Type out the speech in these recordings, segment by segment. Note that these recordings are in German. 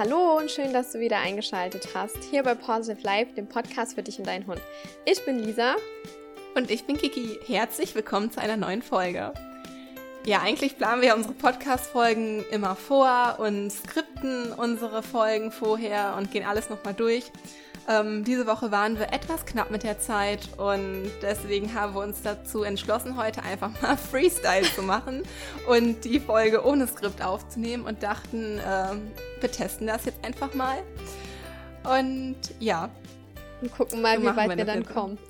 Hallo und schön, dass du wieder eingeschaltet hast, hier bei Positive Life, dem Podcast für dich und deinen Hund. Ich bin Lisa. Und ich bin Kiki. Herzlich willkommen zu einer neuen Folge. Ja, eigentlich planen wir unsere Podcast-Folgen immer vor und skripten unsere Folgen vorher und gehen alles nochmal durch. Ähm, diese Woche waren wir etwas knapp mit der Zeit und deswegen haben wir uns dazu entschlossen, heute einfach mal Freestyle zu machen und die Folge ohne Skript aufzunehmen und dachten, ähm, wir testen das jetzt einfach mal. Und ja. Und gucken mal, so wie weit wir, wir dann kommen.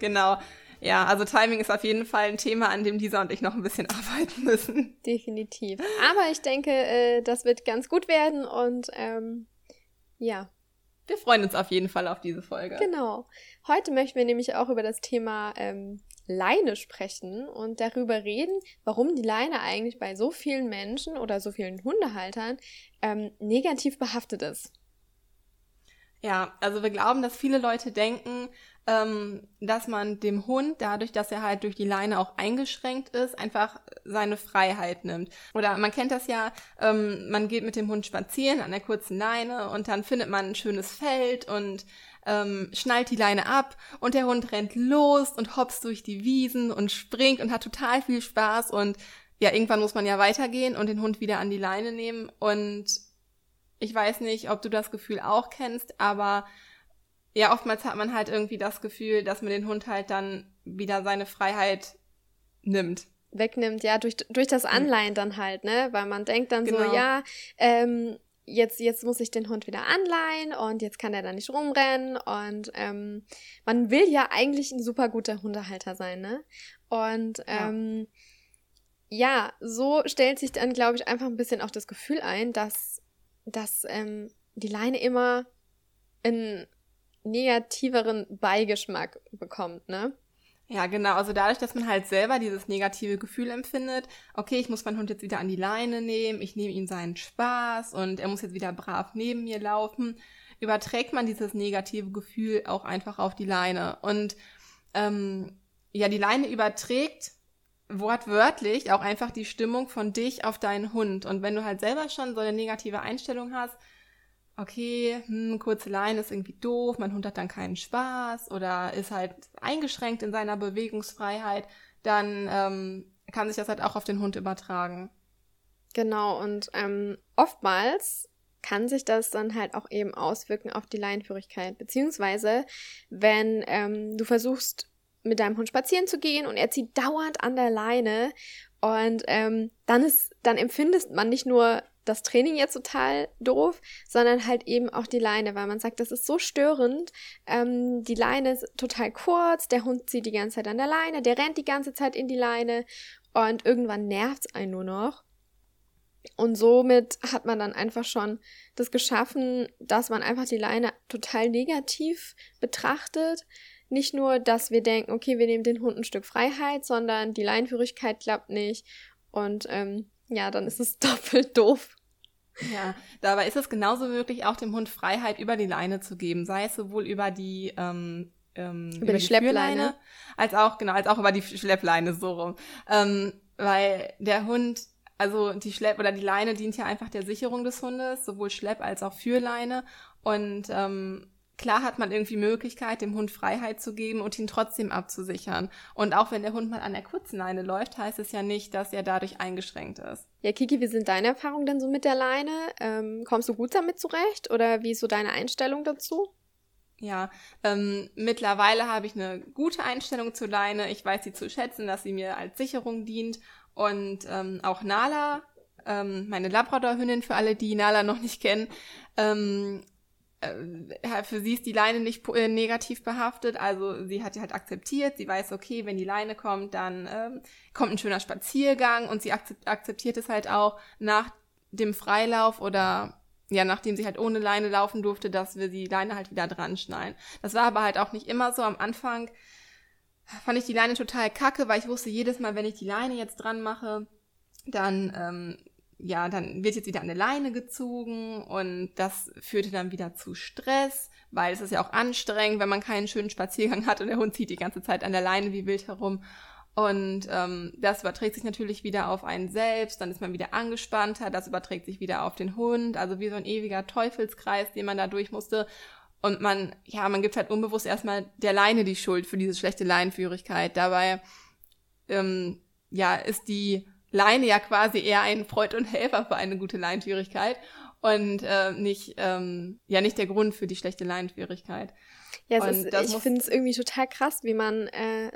Genau. Ja, also Timing ist auf jeden Fall ein Thema, an dem Lisa und ich noch ein bisschen arbeiten müssen. Definitiv. Aber ich denke, äh, das wird ganz gut werden und ähm, ja, wir freuen uns auf jeden Fall auf diese Folge. Genau. Heute möchten wir nämlich auch über das Thema ähm, Leine sprechen und darüber reden, warum die Leine eigentlich bei so vielen Menschen oder so vielen Hundehaltern ähm, negativ behaftet ist. Ja, also wir glauben, dass viele Leute denken, ähm, dass man dem Hund, dadurch, dass er halt durch die Leine auch eingeschränkt ist, einfach seine Freiheit nimmt. Oder man kennt das ja, ähm, man geht mit dem Hund spazieren an der kurzen Leine und dann findet man ein schönes Feld und ähm, schnallt die Leine ab und der Hund rennt los und hops durch die Wiesen und springt und hat total viel Spaß und ja, irgendwann muss man ja weitergehen und den Hund wieder an die Leine nehmen und ich weiß nicht, ob du das Gefühl auch kennst, aber ja, oftmals hat man halt irgendwie das Gefühl, dass man den Hund halt dann wieder seine Freiheit nimmt. Wegnimmt, ja, durch, durch das Anleihen dann halt, ne? Weil man denkt dann genau. so, ja, ähm, jetzt, jetzt muss ich den Hund wieder anleihen und jetzt kann er da nicht rumrennen und ähm, man will ja eigentlich ein super guter Hundehalter sein, ne? Und ähm, ja. ja, so stellt sich dann, glaube ich, einfach ein bisschen auch das Gefühl ein, dass, dass ähm, die Leine immer in negativeren Beigeschmack bekommt, ne? Ja, genau. Also dadurch, dass man halt selber dieses negative Gefühl empfindet, okay, ich muss meinen Hund jetzt wieder an die Leine nehmen, ich nehme ihm seinen Spaß und er muss jetzt wieder brav neben mir laufen, überträgt man dieses negative Gefühl auch einfach auf die Leine. Und ähm, ja, die Leine überträgt wortwörtlich auch einfach die Stimmung von dich auf deinen Hund. Und wenn du halt selber schon so eine negative Einstellung hast, okay, hm, kurze Leine ist irgendwie doof, mein Hund hat dann keinen Spaß oder ist halt eingeschränkt in seiner Bewegungsfreiheit, dann ähm, kann sich das halt auch auf den Hund übertragen. Genau, und ähm, oftmals kann sich das dann halt auch eben auswirken auf die Leinenführigkeit. Beziehungsweise, wenn ähm, du versuchst, mit deinem Hund spazieren zu gehen und er zieht dauernd an der Leine und ähm, dann ist, dann empfindest man nicht nur das Training jetzt total doof, sondern halt eben auch die Leine, weil man sagt, das ist so störend. Ähm, die Leine ist total kurz, der Hund zieht die ganze Zeit an der Leine, der rennt die ganze Zeit in die Leine und irgendwann nervt es einen nur noch. Und somit hat man dann einfach schon das geschaffen, dass man einfach die Leine total negativ betrachtet. Nicht nur, dass wir denken, okay, wir nehmen den Hund ein Stück Freiheit, sondern die Leinführigkeit klappt nicht. Und ähm, ja, dann ist es doppelt doof. Ja, dabei ist es genauso möglich, auch dem Hund Freiheit über die Leine zu geben, sei es sowohl über die ähm, ähm, über, über die, die Schleppleine, als auch genau, als auch über die Schleppleine so rum, ähm, weil der Hund also die Schlepp oder die Leine dient ja einfach der Sicherung des Hundes, sowohl Schlepp als auch Führleine. Und ähm, klar hat man irgendwie Möglichkeit, dem Hund Freiheit zu geben und ihn trotzdem abzusichern. Und auch wenn der Hund mal an der kurzen Leine läuft, heißt es ja nicht, dass er dadurch eingeschränkt ist. Ja, Kiki, wie sind deine Erfahrungen denn so mit der Leine? Ähm, kommst du gut damit zurecht oder wie ist so deine Einstellung dazu? Ja, ähm, mittlerweile habe ich eine gute Einstellung zur Leine. Ich weiß sie zu schätzen, dass sie mir als Sicherung dient. Und ähm, auch Nala, ähm, meine Labrador-Hündin, für alle, die Nala noch nicht kennen, ähm, äh, für sie ist die Leine nicht äh, negativ behaftet, also sie hat halt akzeptiert, sie weiß, okay, wenn die Leine kommt, dann ähm, kommt ein schöner Spaziergang und sie akzeptiert es halt auch nach dem Freilauf oder ja, nachdem sie halt ohne Leine laufen durfte, dass wir die Leine halt wieder dran schnallen. Das war aber halt auch nicht immer so. Am Anfang fand ich die Leine total kacke, weil ich wusste jedes Mal, wenn ich die Leine jetzt dran mache, dann ähm, ja, dann wird jetzt wieder eine Leine gezogen und das führte dann wieder zu Stress, weil es ist ja auch anstrengend, wenn man keinen schönen Spaziergang hat und der Hund zieht die ganze Zeit an der Leine wie wild herum. Und ähm, das überträgt sich natürlich wieder auf einen selbst, dann ist man wieder angespannter, das überträgt sich wieder auf den Hund, also wie so ein ewiger Teufelskreis, den man da durch musste. Und man, ja, man gibt halt unbewusst erstmal der Leine die Schuld für diese schlechte Leinenführigkeit. Dabei, ähm, ja, ist die Leine ja quasi eher ein Freund und Helfer für eine gute Leinenführigkeit und äh, nicht, ähm, ja, nicht der Grund für die schlechte Leinenführigkeit. Ja, ist, ich finde es irgendwie total krass, wie man äh,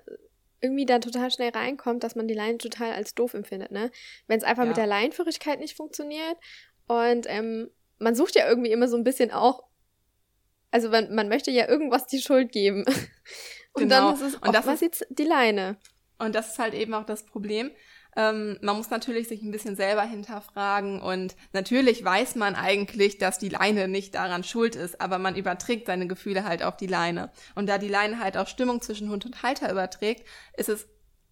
irgendwie da total schnell reinkommt, dass man die Leine total als doof empfindet, ne? Wenn es einfach ja. mit der Leinenführigkeit nicht funktioniert und ähm, man sucht ja irgendwie immer so ein bisschen auch, also man, man möchte ja irgendwas die Schuld geben. und genau. dann ist es und das ist, jetzt die Leine. Und das ist halt eben auch das Problem. Ähm, man muss natürlich sich ein bisschen selber hinterfragen und natürlich weiß man eigentlich, dass die Leine nicht daran schuld ist, aber man überträgt seine Gefühle halt auf die Leine. Und da die Leine halt auch Stimmung zwischen Hund und Halter überträgt, ist es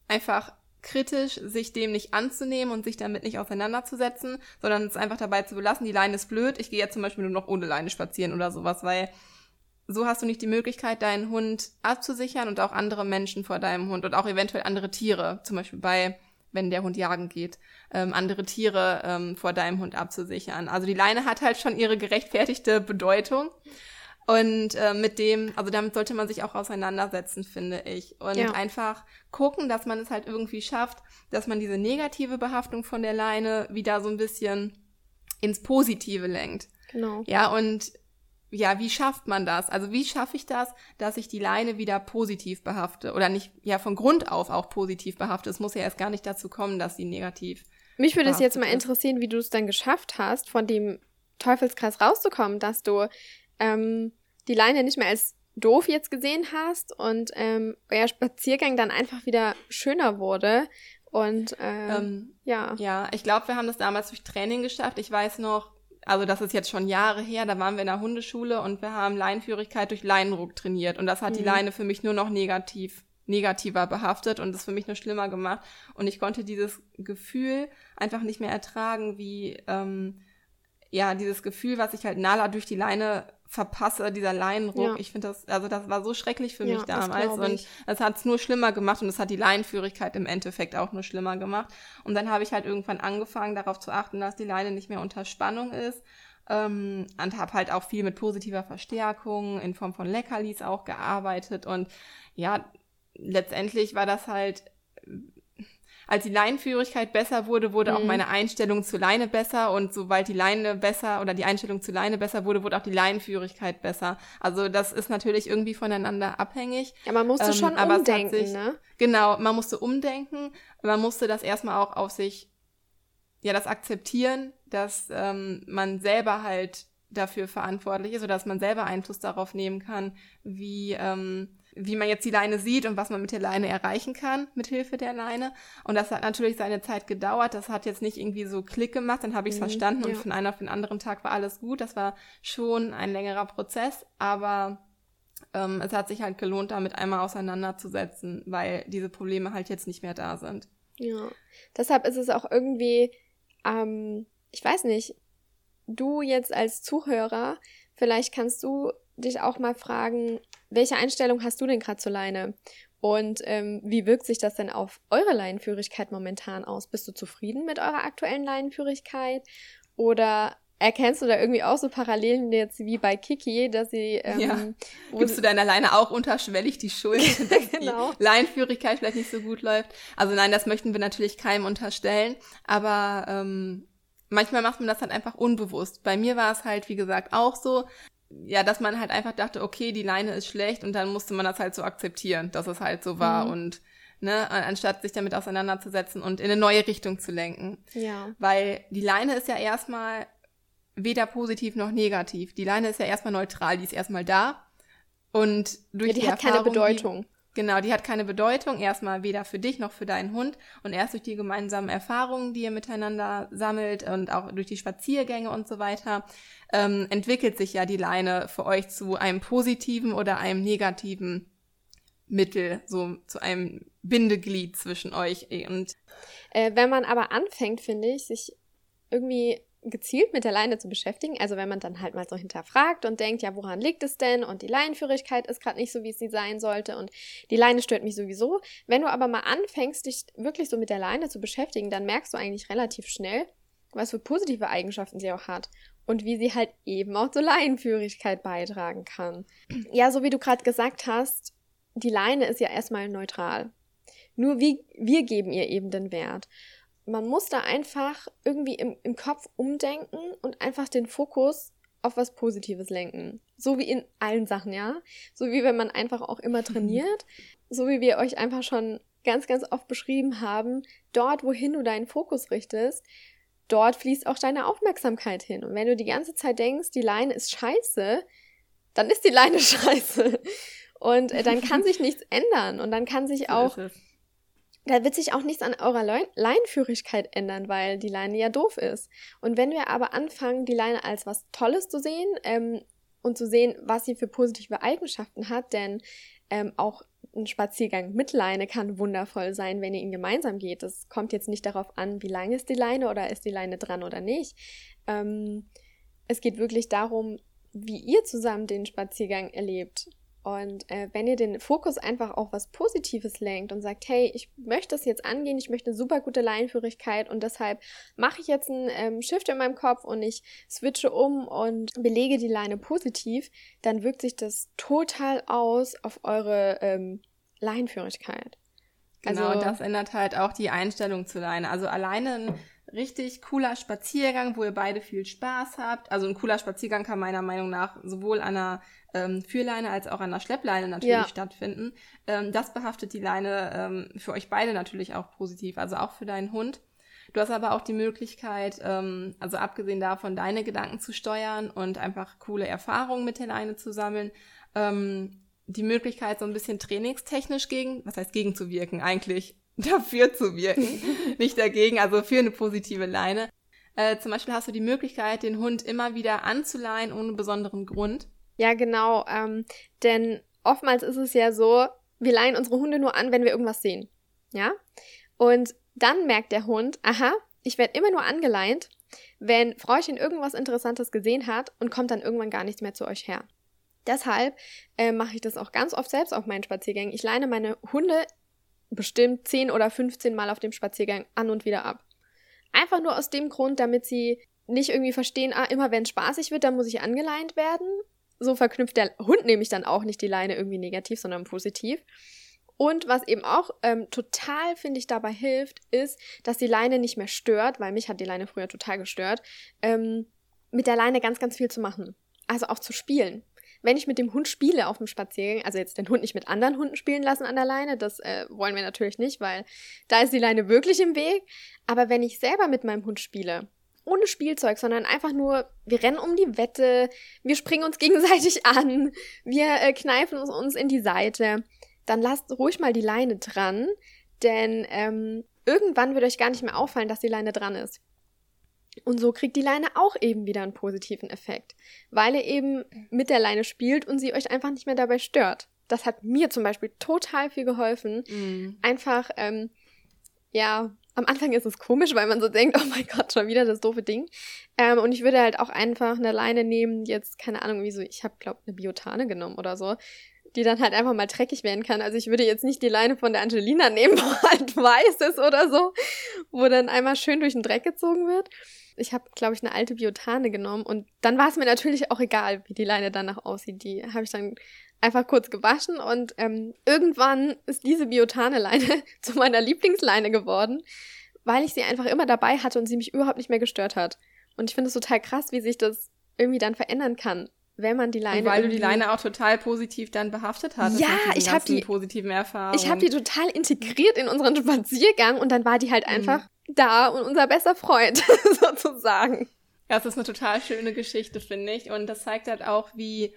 einfach kritisch, sich dem nicht anzunehmen und sich damit nicht auseinanderzusetzen, sondern es einfach dabei zu belassen, die Leine ist blöd, ich gehe jetzt zum Beispiel nur noch ohne Leine spazieren oder sowas, weil so hast du nicht die Möglichkeit, deinen Hund abzusichern und auch andere Menschen vor deinem Hund und auch eventuell andere Tiere, zum Beispiel bei wenn der Hund jagen geht, ähm, andere Tiere ähm, vor deinem Hund abzusichern. Also die Leine hat halt schon ihre gerechtfertigte Bedeutung. Und äh, mit dem, also damit sollte man sich auch auseinandersetzen, finde ich. Und ja. einfach gucken, dass man es halt irgendwie schafft, dass man diese negative Behaftung von der Leine wieder so ein bisschen ins Positive lenkt. Genau. Ja, und ja, wie schafft man das? Also wie schaffe ich das, dass ich die Leine wieder positiv behafte oder nicht ja von Grund auf auch positiv behafte? Es muss ja erst gar nicht dazu kommen, dass sie negativ. Mich würde es jetzt mal interessieren, wie du es dann geschafft hast, von dem Teufelskreis rauszukommen, dass du ähm, die Leine nicht mehr als doof jetzt gesehen hast und ähm, euer Spaziergang dann einfach wieder schöner wurde. Und äh, ähm, ja. Ja, ich glaube, wir haben das damals durch Training geschafft. Ich weiß noch, also das ist jetzt schon Jahre her, da waren wir in der Hundeschule und wir haben Leinenführigkeit durch Leinenruck trainiert und das hat mhm. die Leine für mich nur noch negativ negativer behaftet und es für mich nur schlimmer gemacht und ich konnte dieses Gefühl einfach nicht mehr ertragen, wie ähm, ja dieses Gefühl, was ich halt Nala durch die Leine verpasse, dieser Leinenruck. Ja. Ich finde das, also das war so schrecklich für ja, mich damals und es hat es nur schlimmer gemacht und es hat die Leinenführigkeit im Endeffekt auch nur schlimmer gemacht. Und dann habe ich halt irgendwann angefangen, darauf zu achten, dass die Leine nicht mehr unter Spannung ist ähm, und habe halt auch viel mit positiver Verstärkung in Form von Leckerlis auch gearbeitet und ja, letztendlich war das halt als die Leinenführigkeit besser wurde, wurde mhm. auch meine Einstellung zur Leine besser und sobald die Leine besser oder die Einstellung zur Leine besser wurde, wurde auch die Leinenführigkeit besser. Also das ist natürlich irgendwie voneinander abhängig. Ja, man musste ähm, schon umdenken, sich, ne? Genau, man musste umdenken. Man musste das erstmal auch auf sich, ja, das akzeptieren, dass ähm, man selber halt dafür verantwortlich ist oder dass man selber Einfluss darauf nehmen kann, wie ähm, wie man jetzt die Leine sieht und was man mit der Leine erreichen kann, mit Hilfe der Leine. Und das hat natürlich seine Zeit gedauert. Das hat jetzt nicht irgendwie so Klick gemacht, dann habe ich es mhm, verstanden ja. und von einem auf den anderen Tag war alles gut. Das war schon ein längerer Prozess, aber ähm, es hat sich halt gelohnt, damit einmal auseinanderzusetzen, weil diese Probleme halt jetzt nicht mehr da sind. Ja, deshalb ist es auch irgendwie, ähm, ich weiß nicht, du jetzt als Zuhörer, vielleicht kannst du dich auch mal fragen, welche Einstellung hast du denn gerade zur Leine? Und ähm, wie wirkt sich das denn auf eure Leinenführigkeit momentan aus? Bist du zufrieden mit eurer aktuellen Leinenführigkeit? Oder erkennst du da irgendwie auch so Parallelen jetzt wie bei Kiki, dass sie. Ähm, ja. Gibst du deiner Leine auch unterschwellig die Schuld, dass genau. die Leinenführigkeit vielleicht nicht so gut läuft? Also nein, das möchten wir natürlich keinem unterstellen. Aber ähm, manchmal macht man das halt einfach unbewusst. Bei mir war es halt, wie gesagt, auch so ja, dass man halt einfach dachte, okay, die Leine ist schlecht und dann musste man das halt so akzeptieren, dass es halt so war mhm. und ne, anstatt sich damit auseinanderzusetzen und in eine neue Richtung zu lenken. Ja. Weil die Leine ist ja erstmal weder positiv noch negativ. Die Leine ist ja erstmal neutral, die ist erstmal da und durch ja, die, die hat Erfahrung, keine Bedeutung. Genau, die hat keine Bedeutung, erstmal weder für dich noch für deinen Hund. Und erst durch die gemeinsamen Erfahrungen, die ihr miteinander sammelt und auch durch die Spaziergänge und so weiter, ähm, entwickelt sich ja die Leine für euch zu einem positiven oder einem negativen Mittel, so zu einem Bindeglied zwischen euch. Und äh, wenn man aber anfängt, finde ich, sich irgendwie gezielt mit der Leine zu beschäftigen. Also wenn man dann halt mal so hinterfragt und denkt, ja, woran liegt es denn? Und die Leinenführigkeit ist gerade nicht so, wie sie sein sollte und die Leine stört mich sowieso. Wenn du aber mal anfängst, dich wirklich so mit der Leine zu beschäftigen, dann merkst du eigentlich relativ schnell, was für positive Eigenschaften sie auch hat und wie sie halt eben auch zur Leinenführigkeit beitragen kann. Ja, so wie du gerade gesagt hast, die Leine ist ja erstmal neutral. Nur wie, wir geben ihr eben den Wert man muss da einfach irgendwie im, im Kopf umdenken und einfach den Fokus auf was Positives lenken. So wie in allen Sachen, ja. So wie wenn man einfach auch immer trainiert. So wie wir euch einfach schon ganz, ganz oft beschrieben haben. Dort, wohin du deinen Fokus richtest, dort fließt auch deine Aufmerksamkeit hin. Und wenn du die ganze Zeit denkst, die Leine ist scheiße, dann ist die Leine scheiße. Und äh, dann kann sich nichts ändern. Und dann kann sich auch da wird sich auch nichts an eurer Leinenführigkeit ändern, weil die Leine ja doof ist. Und wenn wir aber anfangen, die Leine als was Tolles zu sehen ähm, und zu sehen, was sie für positive Eigenschaften hat, denn ähm, auch ein Spaziergang mit Leine kann wundervoll sein, wenn ihr ihn gemeinsam geht. Es kommt jetzt nicht darauf an, wie lang ist die Leine oder ist die Leine dran oder nicht. Ähm, es geht wirklich darum, wie ihr zusammen den Spaziergang erlebt. Und äh, wenn ihr den Fokus einfach auf was Positives lenkt und sagt, hey, ich möchte das jetzt angehen, ich möchte eine super gute Leinenführigkeit und deshalb mache ich jetzt einen ähm, Shift in meinem Kopf und ich switche um und belege die Leine positiv, dann wirkt sich das total aus auf eure ähm, Leinenführigkeit. Genau, also, das ändert halt auch die Einstellung zur Leine. Also alleine ein richtig cooler Spaziergang, wo ihr beide viel Spaß habt. Also ein cooler Spaziergang kann meiner Meinung nach sowohl an einer ähm, Führleine als auch an der Schleppleine natürlich ja. stattfinden. Ähm, das behaftet die Leine ähm, für euch beide natürlich auch positiv, also auch für deinen Hund. Du hast aber auch die Möglichkeit, ähm, also abgesehen davon, deine Gedanken zu steuern und einfach coole Erfahrungen mit der Leine zu sammeln, ähm, die Möglichkeit, so ein bisschen trainingstechnisch gegen, was heißt gegenzuwirken, eigentlich dafür zu wirken, nicht dagegen, also für eine positive Leine. Äh, zum Beispiel hast du die Möglichkeit, den Hund immer wieder anzuleihen ohne besonderen Grund. Ja, genau. Ähm, denn oftmals ist es ja so, wir leihen unsere Hunde nur an, wenn wir irgendwas sehen. Ja? Und dann merkt der Hund, aha, ich werde immer nur angeleint, wenn Frauchen irgendwas Interessantes gesehen hat und kommt dann irgendwann gar nichts mehr zu euch her. Deshalb äh, mache ich das auch ganz oft selbst auf meinen Spaziergängen. Ich leine meine Hunde bestimmt 10 oder 15 Mal auf dem Spaziergang an und wieder ab. Einfach nur aus dem Grund, damit sie nicht irgendwie verstehen, ah, immer wenn es spaßig wird, dann muss ich angeleint werden, so verknüpft der Hund nämlich dann auch nicht die Leine irgendwie negativ, sondern positiv. Und was eben auch ähm, total, finde ich, dabei hilft, ist, dass die Leine nicht mehr stört, weil mich hat die Leine früher total gestört, ähm, mit der Leine ganz, ganz viel zu machen. Also auch zu spielen. Wenn ich mit dem Hund spiele auf dem Spaziergang, also jetzt den Hund nicht mit anderen Hunden spielen lassen an der Leine, das äh, wollen wir natürlich nicht, weil da ist die Leine wirklich im Weg. Aber wenn ich selber mit meinem Hund spiele, ohne Spielzeug, sondern einfach nur, wir rennen um die Wette, wir springen uns gegenseitig an, wir äh, kneifen uns, in die Seite, dann lasst ruhig mal die Leine dran, denn ähm, irgendwann wird euch gar nicht mehr auffallen, dass die Leine dran ist. Und so kriegt die Leine auch eben wieder einen positiven Effekt, weil ihr eben mit der Leine spielt und sie euch einfach nicht mehr dabei stört. Das hat mir zum Beispiel total viel geholfen. Mm. Einfach, ähm, ja, am Anfang ist es komisch, weil man so denkt, oh mein Gott, schon wieder das doofe Ding. Ähm, und ich würde halt auch einfach eine Leine nehmen, jetzt keine Ahnung, wie so, ich habe glaube eine Biotane genommen oder so, die dann halt einfach mal dreckig werden kann. Also ich würde jetzt nicht die Leine von der Angelina nehmen, wo halt weiß ist oder so, wo dann einmal schön durch den Dreck gezogen wird. Ich habe, glaube ich, eine alte Biotane genommen und dann war es mir natürlich auch egal, wie die Leine danach aussieht. Die habe ich dann einfach kurz gewaschen und ähm, irgendwann ist diese Biotane-Leine zu meiner Lieblingsleine geworden, weil ich sie einfach immer dabei hatte und sie mich überhaupt nicht mehr gestört hat. Und ich finde es total krass, wie sich das irgendwie dann verändern kann, wenn man die Leine. Und weil du die Leine auch total positiv dann behaftet hast. Ja, ich habe die positiven Erfahrungen. Ich habe die total integriert in unseren Spaziergang und dann war die halt mhm. einfach da und unser bester Freund sozusagen. Ja, es ist eine total schöne Geschichte, finde ich. Und das zeigt halt auch, wie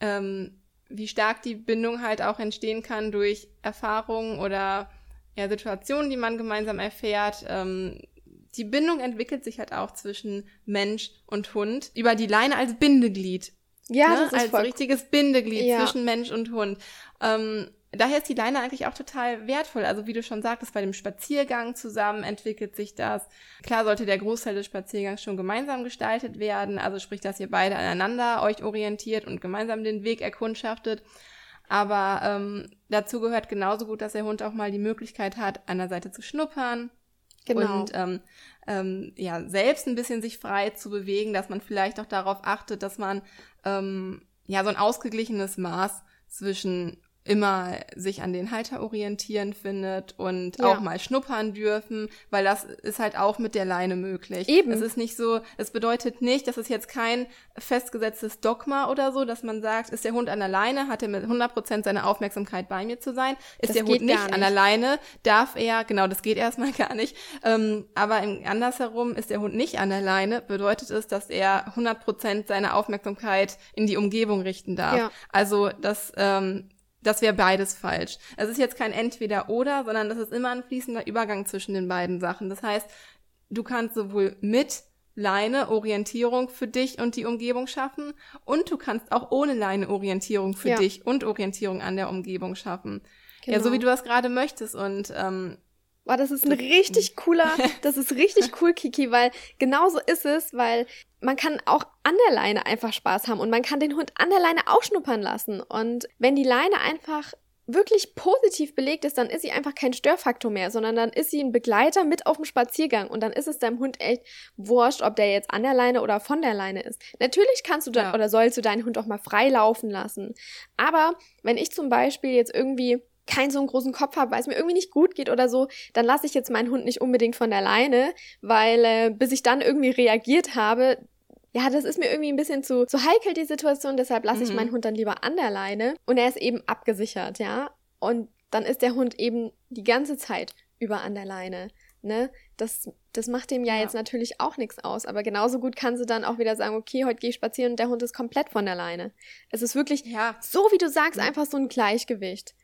ähm, wie stark die Bindung halt auch entstehen kann durch Erfahrungen oder ja, Situationen, die man gemeinsam erfährt. Ähm, die Bindung entwickelt sich halt auch zwischen Mensch und Hund über die Leine als Bindeglied. Ja, ne? das ist als voll richtiges Bindeglied ja. zwischen Mensch und Hund. Ähm, daher ist die Leine eigentlich auch total wertvoll. Also wie du schon sagtest, bei dem Spaziergang zusammen entwickelt sich das. Klar sollte der Großteil des Spaziergangs schon gemeinsam gestaltet werden. Also sprich, dass ihr beide aneinander euch orientiert und gemeinsam den Weg erkundschaftet. Aber ähm, dazu gehört genauso gut, dass der Hund auch mal die Möglichkeit hat, an der Seite zu schnuppern. Genau. Und ähm, ähm, ja, selbst ein bisschen sich frei zu bewegen, dass man vielleicht auch darauf achtet, dass man ähm, ja so ein ausgeglichenes Maß zwischen immer sich an den Halter orientieren findet und ja. auch mal schnuppern dürfen, weil das ist halt auch mit der Leine möglich. Eben. Es ist nicht so, es bedeutet nicht, dass es jetzt kein festgesetztes Dogma oder so, dass man sagt, ist der Hund an der Leine, hat er mit 100% seine Aufmerksamkeit bei mir zu sein. Ist das der Hund nicht, nicht, an der Leine, darf er, genau, das geht erstmal gar nicht. Ähm, aber im, andersherum ist der Hund nicht an der Leine, bedeutet es, dass er 100% seine Aufmerksamkeit in die Umgebung richten darf. Ja. Also das ähm, das wäre beides falsch. Es ist jetzt kein Entweder-Oder, sondern das ist immer ein fließender Übergang zwischen den beiden Sachen. Das heißt, du kannst sowohl mit Leine Orientierung für dich und die Umgebung schaffen und du kannst auch ohne Leine Orientierung für ja. dich und Orientierung an der Umgebung schaffen. Genau. Ja, so wie du das gerade möchtest. Und ähm, Boah, das ist ein richtig cooler, das ist richtig cool, Kiki, weil genauso ist es, weil man kann auch an der Leine einfach Spaß haben und man kann den Hund an der Leine auch schnuppern lassen. Und wenn die Leine einfach wirklich positiv belegt ist, dann ist sie einfach kein Störfaktor mehr, sondern dann ist sie ein Begleiter mit auf dem Spaziergang und dann ist es deinem Hund echt wurscht, ob der jetzt an der Leine oder von der Leine ist. Natürlich kannst du da ja. oder sollst du deinen Hund auch mal frei laufen lassen. Aber wenn ich zum Beispiel jetzt irgendwie keinen so einen großen Kopf habe, weil es mir irgendwie nicht gut geht oder so, dann lasse ich jetzt meinen Hund nicht unbedingt von der Leine, weil äh, bis ich dann irgendwie reagiert habe, ja, das ist mir irgendwie ein bisschen zu, zu heikel, die Situation, deshalb lasse mhm. ich meinen Hund dann lieber an der Leine und er ist eben abgesichert, ja. Und dann ist der Hund eben die ganze Zeit über an der Leine. Ne? Das, das macht dem ja, ja, jetzt natürlich auch nichts aus. Aber genauso gut kann sie dann auch wieder sagen, okay, heute gehe ich spazieren und der Hund ist komplett von der Leine. Es ist wirklich, ja. so wie du sagst, einfach so ein Gleichgewicht.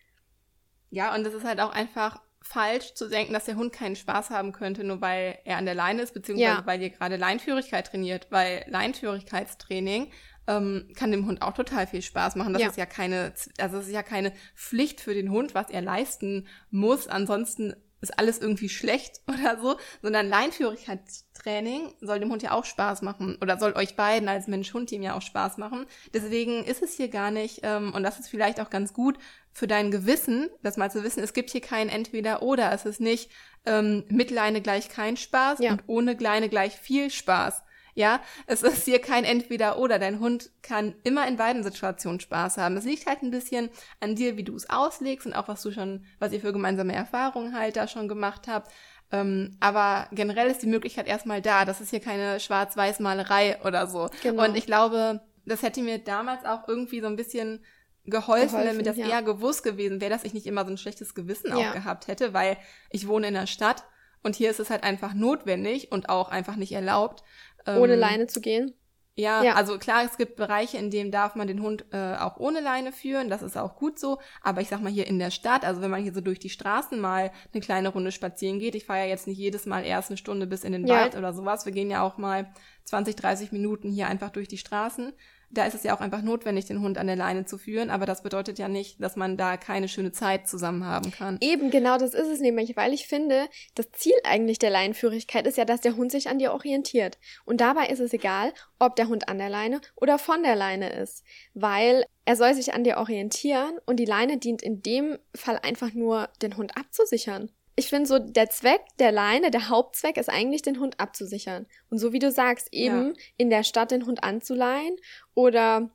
Ja, und es ist halt auch einfach falsch zu denken, dass der Hund keinen Spaß haben könnte, nur weil er an der Leine ist, beziehungsweise ja. weil ihr gerade Leinführigkeit trainiert, weil Leinführigkeitstraining ähm, kann dem Hund auch total viel Spaß machen. Das ja. ist ja keine, also das ist ja keine Pflicht für den Hund, was er leisten muss. Ansonsten ist alles irgendwie schlecht oder so, sondern Leinführigkeitstraining soll dem Hund ja auch Spaß machen oder soll euch beiden als Mensch-Hund-Team ja auch Spaß machen. Deswegen ist es hier gar nicht, ähm, und das ist vielleicht auch ganz gut für dein Gewissen, das mal zu wissen, es gibt hier kein Entweder-Oder. Es ist nicht ähm, mit Leine gleich kein Spaß ja. und ohne Leine gleich viel Spaß. Ja, es ist hier kein Entweder-Oder. Dein Hund kann immer in beiden Situationen Spaß haben. Es liegt halt ein bisschen an dir, wie du es auslegst und auch was du schon, was ihr für gemeinsame Erfahrungen halt da schon gemacht habt. Ähm, aber generell ist die Möglichkeit erstmal da. Das ist hier keine Schwarz-Weiß-Malerei oder so. Genau. Und ich glaube, das hätte mir damals auch irgendwie so ein bisschen geholfen, geholfen damit das ja. eher gewusst gewesen wäre, dass ich nicht immer so ein schlechtes Gewissen ja. auch gehabt hätte, weil ich wohne in der Stadt und hier ist es halt einfach notwendig und auch einfach nicht erlaubt. Ohne ähm, Leine zu gehen. Ja, ja, also klar, es gibt Bereiche, in denen darf man den Hund äh, auch ohne Leine führen, das ist auch gut so. Aber ich sag mal hier in der Stadt, also wenn man hier so durch die Straßen mal eine kleine Runde spazieren geht, ich fahre ja jetzt nicht jedes Mal erst eine Stunde bis in den ja. Wald oder sowas, wir gehen ja auch mal 20, 30 Minuten hier einfach durch die Straßen da ist es ja auch einfach notwendig, den Hund an der Leine zu führen, aber das bedeutet ja nicht, dass man da keine schöne Zeit zusammen haben kann. Eben, genau das ist es nämlich, weil ich finde, das Ziel eigentlich der Leinenführigkeit ist ja, dass der Hund sich an dir orientiert. Und dabei ist es egal, ob der Hund an der Leine oder von der Leine ist, weil er soll sich an dir orientieren und die Leine dient in dem Fall einfach nur, den Hund abzusichern ich finde so, der Zweck der Leine, der Hauptzweck ist eigentlich, den Hund abzusichern. Und so wie du sagst, eben ja. in der Stadt den Hund anzuleihen oder,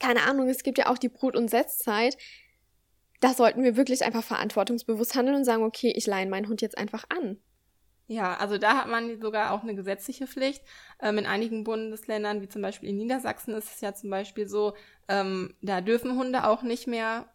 keine Ahnung, es gibt ja auch die Brut- und Setzzeit. Da sollten wir wirklich einfach verantwortungsbewusst handeln und sagen, okay, ich leihe meinen Hund jetzt einfach an. Ja, also da hat man sogar auch eine gesetzliche Pflicht. Ähm, in einigen Bundesländern, wie zum Beispiel in Niedersachsen, ist es ja zum Beispiel so, ähm, da dürfen Hunde auch nicht mehr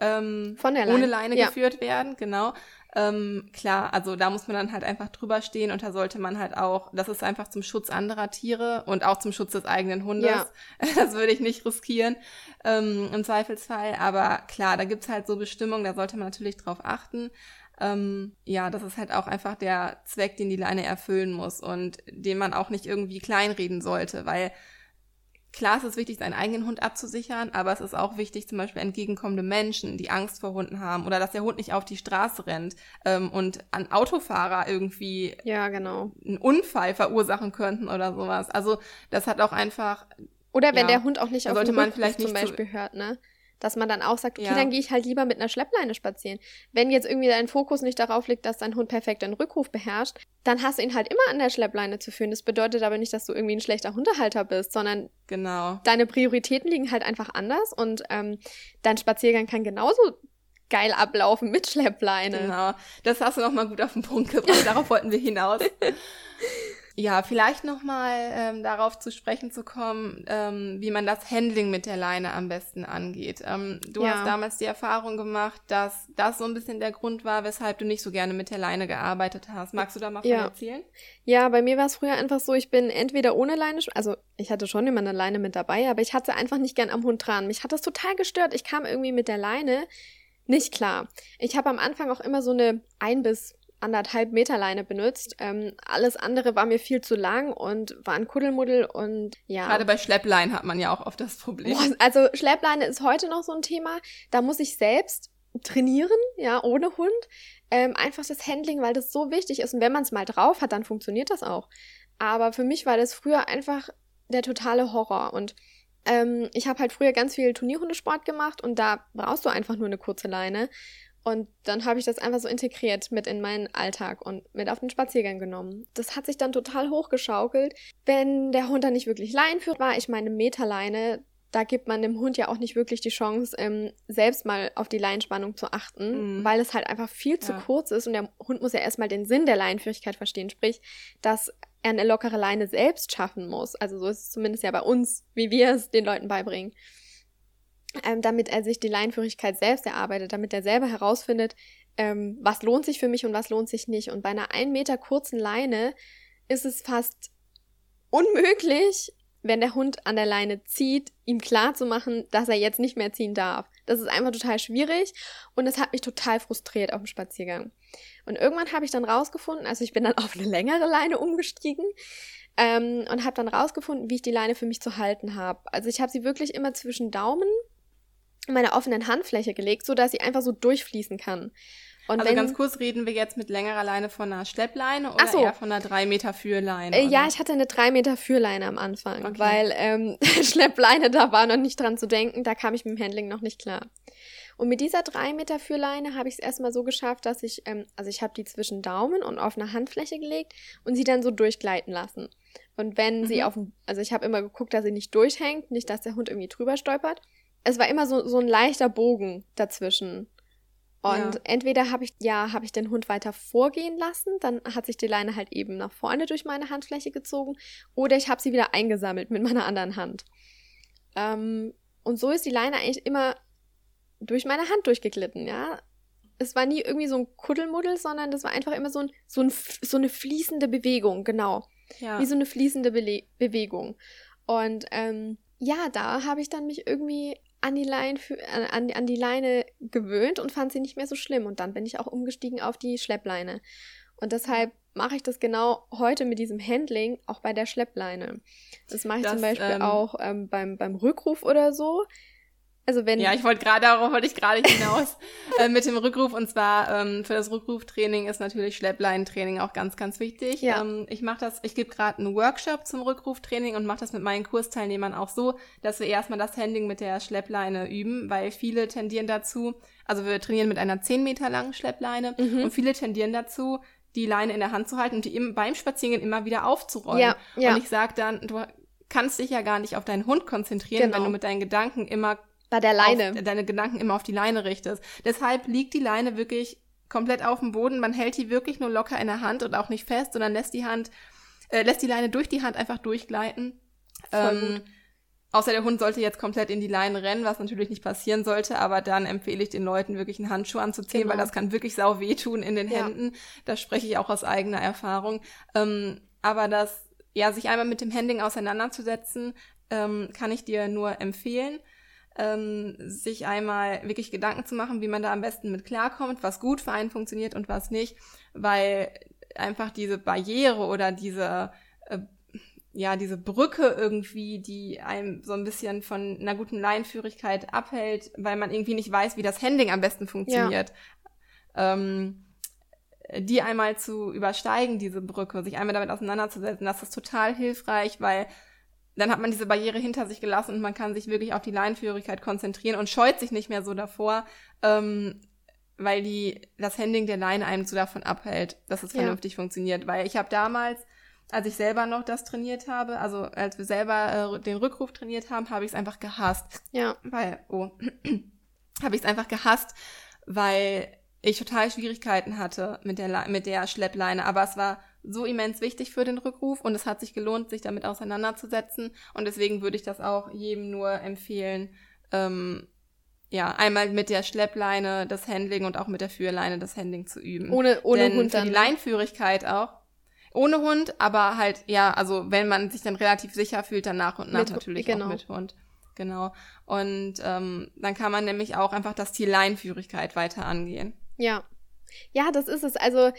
ähm, Leine. ohne Leine ja. geführt werden, genau. Ähm, klar, also da muss man dann halt einfach drüber stehen und da sollte man halt auch, das ist einfach zum Schutz anderer Tiere und auch zum Schutz des eigenen Hundes. Ja. Das würde ich nicht riskieren ähm, im Zweifelsfall. Aber klar, da gibt's halt so Bestimmungen, da sollte man natürlich drauf achten. Ähm, ja, das ist halt auch einfach der Zweck, den die Leine erfüllen muss und den man auch nicht irgendwie kleinreden sollte, weil klar, es ist wichtig, seinen eigenen Hund abzusichern, aber es ist auch wichtig, zum Beispiel entgegenkommende Menschen, die Angst vor Hunden haben oder dass der Hund nicht auf die Straße rennt ähm, und an Autofahrer irgendwie ja, genau. einen Unfall verursachen könnten oder sowas. Also das hat auch einfach. Oder wenn ja, der Hund auch nicht auf sollte man vielleicht nicht zum Beispiel hört, ne? Dass man dann auch sagt, okay, ja. dann gehe ich halt lieber mit einer Schleppleine spazieren. Wenn jetzt irgendwie dein Fokus nicht darauf liegt, dass dein Hund perfekt den Rückruf beherrscht, dann hast du ihn halt immer an der Schleppleine zu führen. Das bedeutet aber nicht, dass du irgendwie ein schlechter Hundehalter bist, sondern genau. deine Prioritäten liegen halt einfach anders und ähm, dein Spaziergang kann genauso geil ablaufen mit Schleppleine. Genau, das hast du nochmal gut auf den Punkt gebracht. Darauf wollten wir hinaus. Ja, vielleicht nochmal ähm, darauf zu sprechen zu kommen, ähm, wie man das Handling mit der Leine am besten angeht. Ähm, du ja. hast damals die Erfahrung gemacht, dass das so ein bisschen der Grund war, weshalb du nicht so gerne mit der Leine gearbeitet hast. Magst du da mal ja. von erzählen? Ja, bei mir war es früher einfach so, ich bin entweder ohne Leine, also ich hatte schon immer eine Leine mit dabei, aber ich hatte einfach nicht gern am Hund dran. Mich hat das total gestört. Ich kam irgendwie mit der Leine nicht klar. Ich habe am Anfang auch immer so eine ein bis anderthalb Meter Leine benutzt. Ähm, alles andere war mir viel zu lang und war ein Kuddelmuddel und ja. Gerade bei Schleppleinen hat man ja auch oft das Problem. Also Schleppleine ist heute noch so ein Thema. Da muss ich selbst trainieren, ja, ohne Hund. Ähm, einfach das Handling, weil das so wichtig ist. Und wenn man es mal drauf hat, dann funktioniert das auch. Aber für mich war das früher einfach der totale Horror. Und ähm, ich habe halt früher ganz viel Turnierhundesport gemacht und da brauchst du einfach nur eine kurze Leine. Und dann habe ich das einfach so integriert mit in meinen Alltag und mit auf den Spaziergang genommen. Das hat sich dann total hochgeschaukelt. Wenn der Hund dann nicht wirklich leinführt war, ich meine Meterleine, da gibt man dem Hund ja auch nicht wirklich die Chance, ähm, selbst mal auf die Leinspannung zu achten, mhm. weil es halt einfach viel zu ja. kurz ist und der Hund muss ja erstmal den Sinn der Leinführigkeit verstehen, sprich, dass er eine lockere Leine selbst schaffen muss. Also so ist es zumindest ja bei uns, wie wir es den Leuten beibringen ähm, damit er sich die Leinführigkeit selbst erarbeitet, damit er selber herausfindet, ähm, was lohnt sich für mich und was lohnt sich nicht. Und bei einer ein Meter kurzen Leine ist es fast unmöglich, wenn der Hund an der Leine zieht, ihm klar zu machen, dass er jetzt nicht mehr ziehen darf. Das ist einfach total schwierig und es hat mich total frustriert auf dem Spaziergang. Und irgendwann habe ich dann rausgefunden, also ich bin dann auf eine längere Leine umgestiegen ähm, und habe dann rausgefunden, wie ich die Leine für mich zu halten habe. Also ich habe sie wirklich immer zwischen Daumen meiner offenen Handfläche gelegt, so dass sie einfach so durchfließen kann. Und also wenn, ganz kurz reden wir jetzt mit längerer Leine von einer Schleppleine oder so. eher von einer 3 Meter Führleine? Äh, ja, ich hatte eine 3 Meter Führleine am Anfang, okay. weil ähm, Schleppleine, da war noch nicht dran zu denken, da kam ich mit dem Handling noch nicht klar. Und mit dieser 3 Meter Führleine habe ich es erstmal so geschafft, dass ich, ähm, also ich habe die zwischen Daumen und offene Handfläche gelegt und sie dann so durchgleiten lassen. Und wenn mhm. sie auf dem, also ich habe immer geguckt, dass sie nicht durchhängt, nicht, dass der Hund irgendwie drüber stolpert es war immer so, so ein leichter Bogen dazwischen. Und ja. entweder habe ich, ja, habe ich den Hund weiter vorgehen lassen, dann hat sich die Leine halt eben nach vorne durch meine Handfläche gezogen, oder ich habe sie wieder eingesammelt mit meiner anderen Hand. Ähm, und so ist die Leine eigentlich immer durch meine Hand durchgeglitten, ja. Es war nie irgendwie so ein Kuddelmuddel, sondern das war einfach immer so, ein, so, ein, so eine fließende Bewegung, genau. Ja. Wie so eine fließende Be Bewegung. Und ähm, ja, da habe ich dann mich irgendwie an die, Leine, an, an die Leine gewöhnt und fand sie nicht mehr so schlimm. Und dann bin ich auch umgestiegen auf die Schleppleine. Und deshalb mache ich das genau heute mit diesem Handling auch bei der Schleppleine. Das mache ich das, zum Beispiel ähm, auch ähm, beim, beim Rückruf oder so. Also wenn ja, ich wollte gerade darauf wollte ich gerade hinaus äh, mit dem Rückruf und zwar ähm, für das Rückruftraining ist natürlich Schleppleinentraining auch ganz ganz wichtig. Ja. Ähm, ich mache das, ich gebe gerade einen Workshop zum Rückruftraining und mache das mit meinen Kursteilnehmern auch so, dass wir erstmal das Handling mit der Schleppleine üben, weil viele tendieren dazu, also wir trainieren mit einer 10 Meter langen Schleppleine mhm. und viele tendieren dazu, die Leine in der Hand zu halten und die im, beim Spazierengehen immer wieder aufzurollen. Ja, ja. Und ich sage dann, du kannst dich ja gar nicht auf deinen Hund konzentrieren, genau. wenn du mit deinen Gedanken immer bei der Leine. deine Gedanken immer auf die Leine richtest. Deshalb liegt die Leine wirklich komplett auf dem Boden. Man hält die wirklich nur locker in der Hand und auch nicht fest, sondern lässt die Hand, äh, lässt die Leine durch die Hand einfach durchgleiten. Ähm, außer der Hund sollte jetzt komplett in die Leine rennen, was natürlich nicht passieren sollte, aber dann empfehle ich den Leuten wirklich einen Handschuh anzuziehen, genau. weil das kann wirklich sau wehtun in den Händen. Ja. Da spreche ich auch aus eigener Erfahrung. Ähm, aber das, ja, sich einmal mit dem Handling auseinanderzusetzen, ähm, kann ich dir nur empfehlen ähm, sich einmal wirklich Gedanken zu machen, wie man da am besten mit klarkommt, was gut für einen funktioniert und was nicht, weil einfach diese Barriere oder diese, äh, ja, diese Brücke irgendwie, die einem so ein bisschen von einer guten Leinführigkeit abhält, weil man irgendwie nicht weiß, wie das Handling am besten funktioniert. Ja. Ähm, die einmal zu übersteigen, diese Brücke, sich einmal damit auseinanderzusetzen, das ist total hilfreich, weil dann hat man diese Barriere hinter sich gelassen und man kann sich wirklich auf die Leinführigkeit konzentrieren und scheut sich nicht mehr so davor, ähm, weil die das Handling der Leine einem so davon abhält, dass es vernünftig ja. funktioniert. Weil ich habe damals, als ich selber noch das trainiert habe, also als wir selber äh, den Rückruf trainiert haben, habe ich es einfach gehasst. Ja. Weil, oh, habe ich es einfach gehasst, weil ich total Schwierigkeiten hatte mit der, mit der Schleppleine. Aber es war so immens wichtig für den Rückruf und es hat sich gelohnt, sich damit auseinanderzusetzen. Und deswegen würde ich das auch jedem nur empfehlen, ähm, ja, einmal mit der Schleppleine das Handling und auch mit der Führleine das Handling zu üben. Ohne, ohne Denn Hund für die ne? Leinführigkeit auch. Ohne Hund, aber halt, ja, also wenn man sich dann relativ sicher fühlt, dann nach und nach mit, natürlich genau. auch mit Hund. Genau. Und ähm, dann kann man nämlich auch einfach das Ziel Leinführigkeit weiter angehen. Ja. Ja, das ist es. Also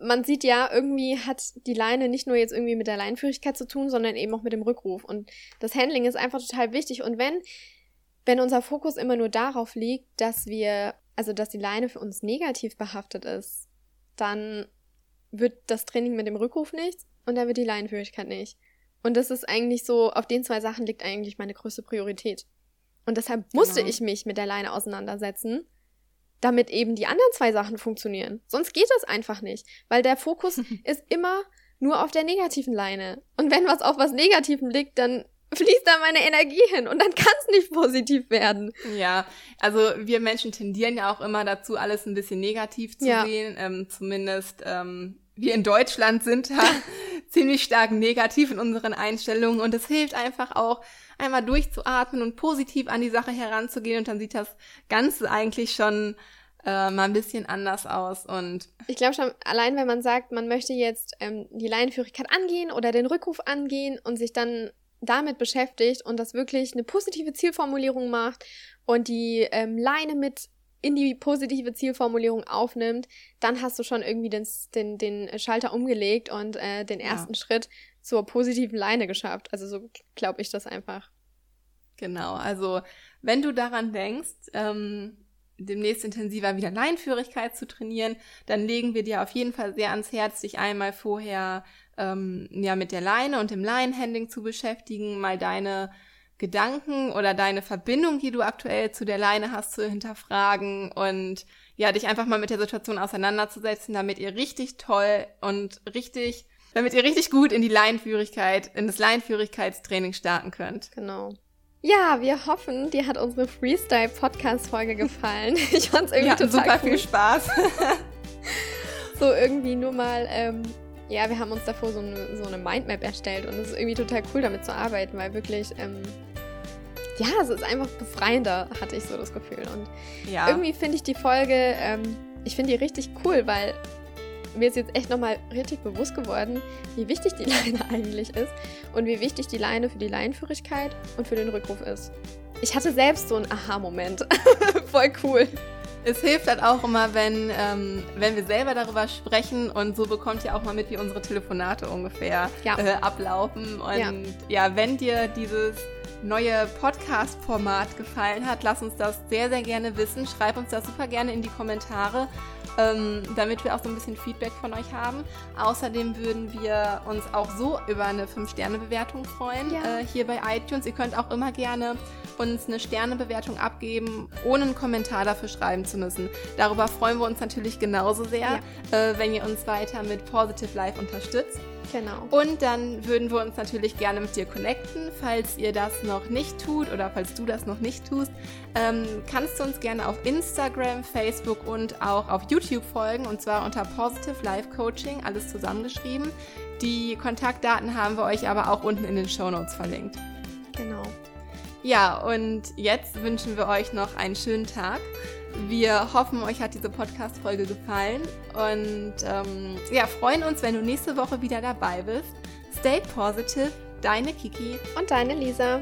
man sieht ja, irgendwie hat die Leine nicht nur jetzt irgendwie mit der Leinführigkeit zu tun, sondern eben auch mit dem Rückruf. Und das Handling ist einfach total wichtig. Und wenn, wenn unser Fokus immer nur darauf liegt, dass wir, also dass die Leine für uns negativ behaftet ist, dann wird das Training mit dem Rückruf nichts und dann wird die Leinenführigkeit nicht. Und das ist eigentlich so, auf den zwei Sachen liegt eigentlich meine größte Priorität. Und deshalb musste genau. ich mich mit der Leine auseinandersetzen damit eben die anderen zwei Sachen funktionieren. Sonst geht das einfach nicht, weil der Fokus ist immer nur auf der negativen Leine. Und wenn was auf was Negativem liegt, dann fließt da meine Energie hin und dann kann es nicht positiv werden. Ja, also wir Menschen tendieren ja auch immer dazu, alles ein bisschen negativ zu ja. sehen. Ähm, zumindest ähm, wir in Deutschland sind da ziemlich stark negativ in unseren Einstellungen und es hilft einfach auch, einmal durchzuatmen und positiv an die Sache heranzugehen und dann sieht das Ganze eigentlich schon äh, mal ein bisschen anders aus und ich glaube schon allein wenn man sagt man möchte jetzt ähm, die Leinenführigkeit angehen oder den Rückruf angehen und sich dann damit beschäftigt und das wirklich eine positive Zielformulierung macht und die ähm, Leine mit in die positive Zielformulierung aufnimmt, dann hast du schon irgendwie den, den, den Schalter umgelegt und äh, den ersten ja. Schritt zur positiven Leine geschafft. Also so glaube ich das einfach. Genau, also wenn du daran denkst, ähm, demnächst intensiver wieder Leinführigkeit zu trainieren, dann legen wir dir auf jeden Fall sehr ans Herz, dich einmal vorher ähm, ja mit der Leine und dem Leinenhandling zu beschäftigen, mal deine Gedanken oder deine Verbindung, die du aktuell zu der Leine hast, zu hinterfragen und ja, dich einfach mal mit der Situation auseinanderzusetzen, damit ihr richtig toll und richtig damit ihr richtig gut in die Leinführigkeit, in das Leinführigkeitstraining starten könnt. Genau. Ja, wir hoffen, dir hat unsere Freestyle-Podcast-Folge gefallen. Ich fand's irgendwie total super cool. viel Spaß. so irgendwie nur mal, ähm, ja, wir haben uns davor so eine, so eine Mindmap erstellt und es ist irgendwie total cool, damit zu arbeiten, weil wirklich, ähm, ja, es ist einfach befreiender, hatte ich so das Gefühl. Und ja. irgendwie finde ich die Folge, ähm, ich finde die richtig cool, weil mir ist jetzt echt nochmal richtig bewusst geworden, wie wichtig die Leine eigentlich ist und wie wichtig die Leine für die Leinenführigkeit und für den Rückruf ist. Ich hatte selbst so einen Aha-Moment. Voll cool. Es hilft halt auch immer, wenn, ähm, wenn wir selber darüber sprechen und so bekommt ihr auch mal mit, wie unsere Telefonate ungefähr ja. äh, ablaufen. Und ja. ja, wenn dir dieses neue Podcast-Format gefallen hat, lass uns das sehr, sehr gerne wissen. Schreib uns das super gerne in die Kommentare ähm, damit wir auch so ein bisschen Feedback von euch haben. Außerdem würden wir uns auch so über eine 5-Sterne-Bewertung freuen ja. äh, hier bei iTunes. Ihr könnt auch immer gerne uns eine Sternebewertung abgeben, ohne einen Kommentar dafür schreiben zu müssen. Darüber freuen wir uns natürlich genauso sehr, ja. äh, wenn ihr uns weiter mit Positive Life unterstützt. Genau. Und dann würden wir uns natürlich gerne mit dir connecten. Falls ihr das noch nicht tut oder falls du das noch nicht tust, ähm, kannst du uns gerne auf Instagram, Facebook und auch auf YouTube folgen und zwar unter Positive Life Coaching, alles zusammengeschrieben. Die Kontaktdaten haben wir euch aber auch unten in den Show Notes verlinkt. Genau. Ja, und jetzt wünschen wir euch noch einen schönen Tag. Wir hoffen, euch hat diese Podcast-Folge gefallen und ähm, ja, freuen uns, wenn du nächste Woche wieder dabei bist. Stay positive, deine Kiki und deine Lisa.